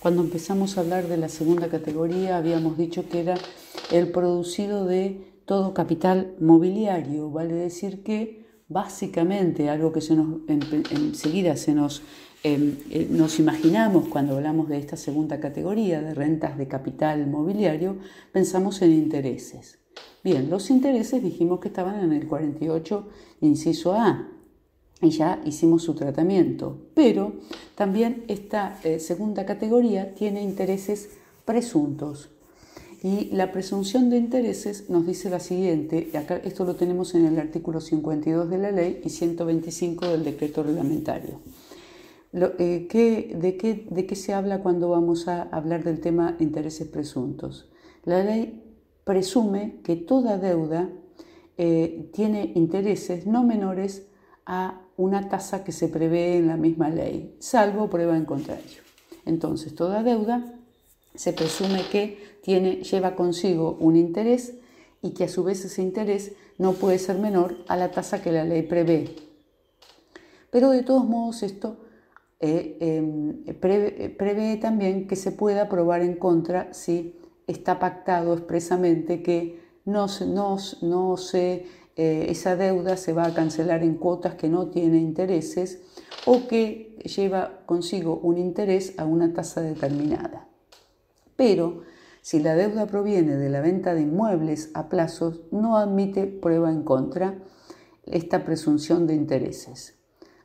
Cuando empezamos a hablar de la segunda categoría habíamos dicho que era el producido de todo capital mobiliario, vale decir que básicamente algo que se nos, enseguida se nos, em, eh, nos imaginamos cuando hablamos de esta segunda categoría de rentas de capital mobiliario, pensamos en intereses. Bien, los intereses dijimos que estaban en el 48, inciso A, y ya hicimos su tratamiento. Pero también esta eh, segunda categoría tiene intereses presuntos. Y la presunción de intereses nos dice la siguiente, acá esto lo tenemos en el artículo 52 de la ley y 125 del decreto reglamentario. Eh, de, qué, ¿De qué se habla cuando vamos a hablar del tema intereses presuntos? La ley presume que toda deuda eh, tiene intereses no menores a una tasa que se prevé en la misma ley, salvo prueba en contrario. Entonces, toda deuda se presume que tiene, lleva consigo un interés y que a su vez ese interés no puede ser menor a la tasa que la ley prevé. Pero de todos modos esto eh, em, prevé, también que se pueda probar en contra si está pactado expresamente que no se eh, esa deuda se va a cancelar en cuotas que no tiene intereses o que lleva consigo un interés a una tasa determinada. Pero si la deuda proviene de la venta de inmuebles a plazos, no admite prueba en contra esta presunción de intereses.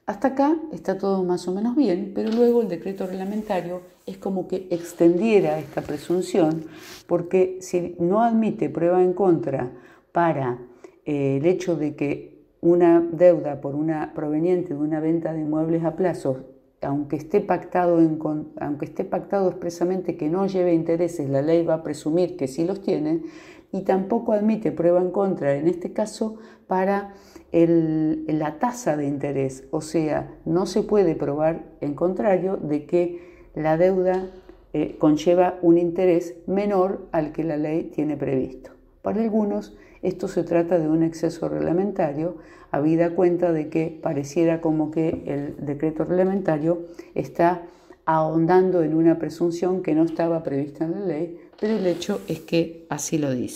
Hasta acá está todo más o menos bien, pero luego el decreto reglamentario es como que extendiera esta presunción, porque si no admite prueba en contra para eh, el hecho de que una deuda por una proveniente de una venta de muebles a plazo, aunque esté pactado, aunque esté pactado expresamente que no lleve intereses, la ley va a presumir que sí los tiene y tampoco admite prueba en contra, en este caso, para la tasa de interés. O sea, no se puede probar en contrario de que la deuda eh, conlleva un interés menor al que la ley tiene previsto. Para algunos, esto se trata de un exceso reglamentario, habida cuenta de que pareciera como que el decreto reglamentario está ahondando en una presunción que no estaba prevista en la ley, pero el hecho es que así lo dice.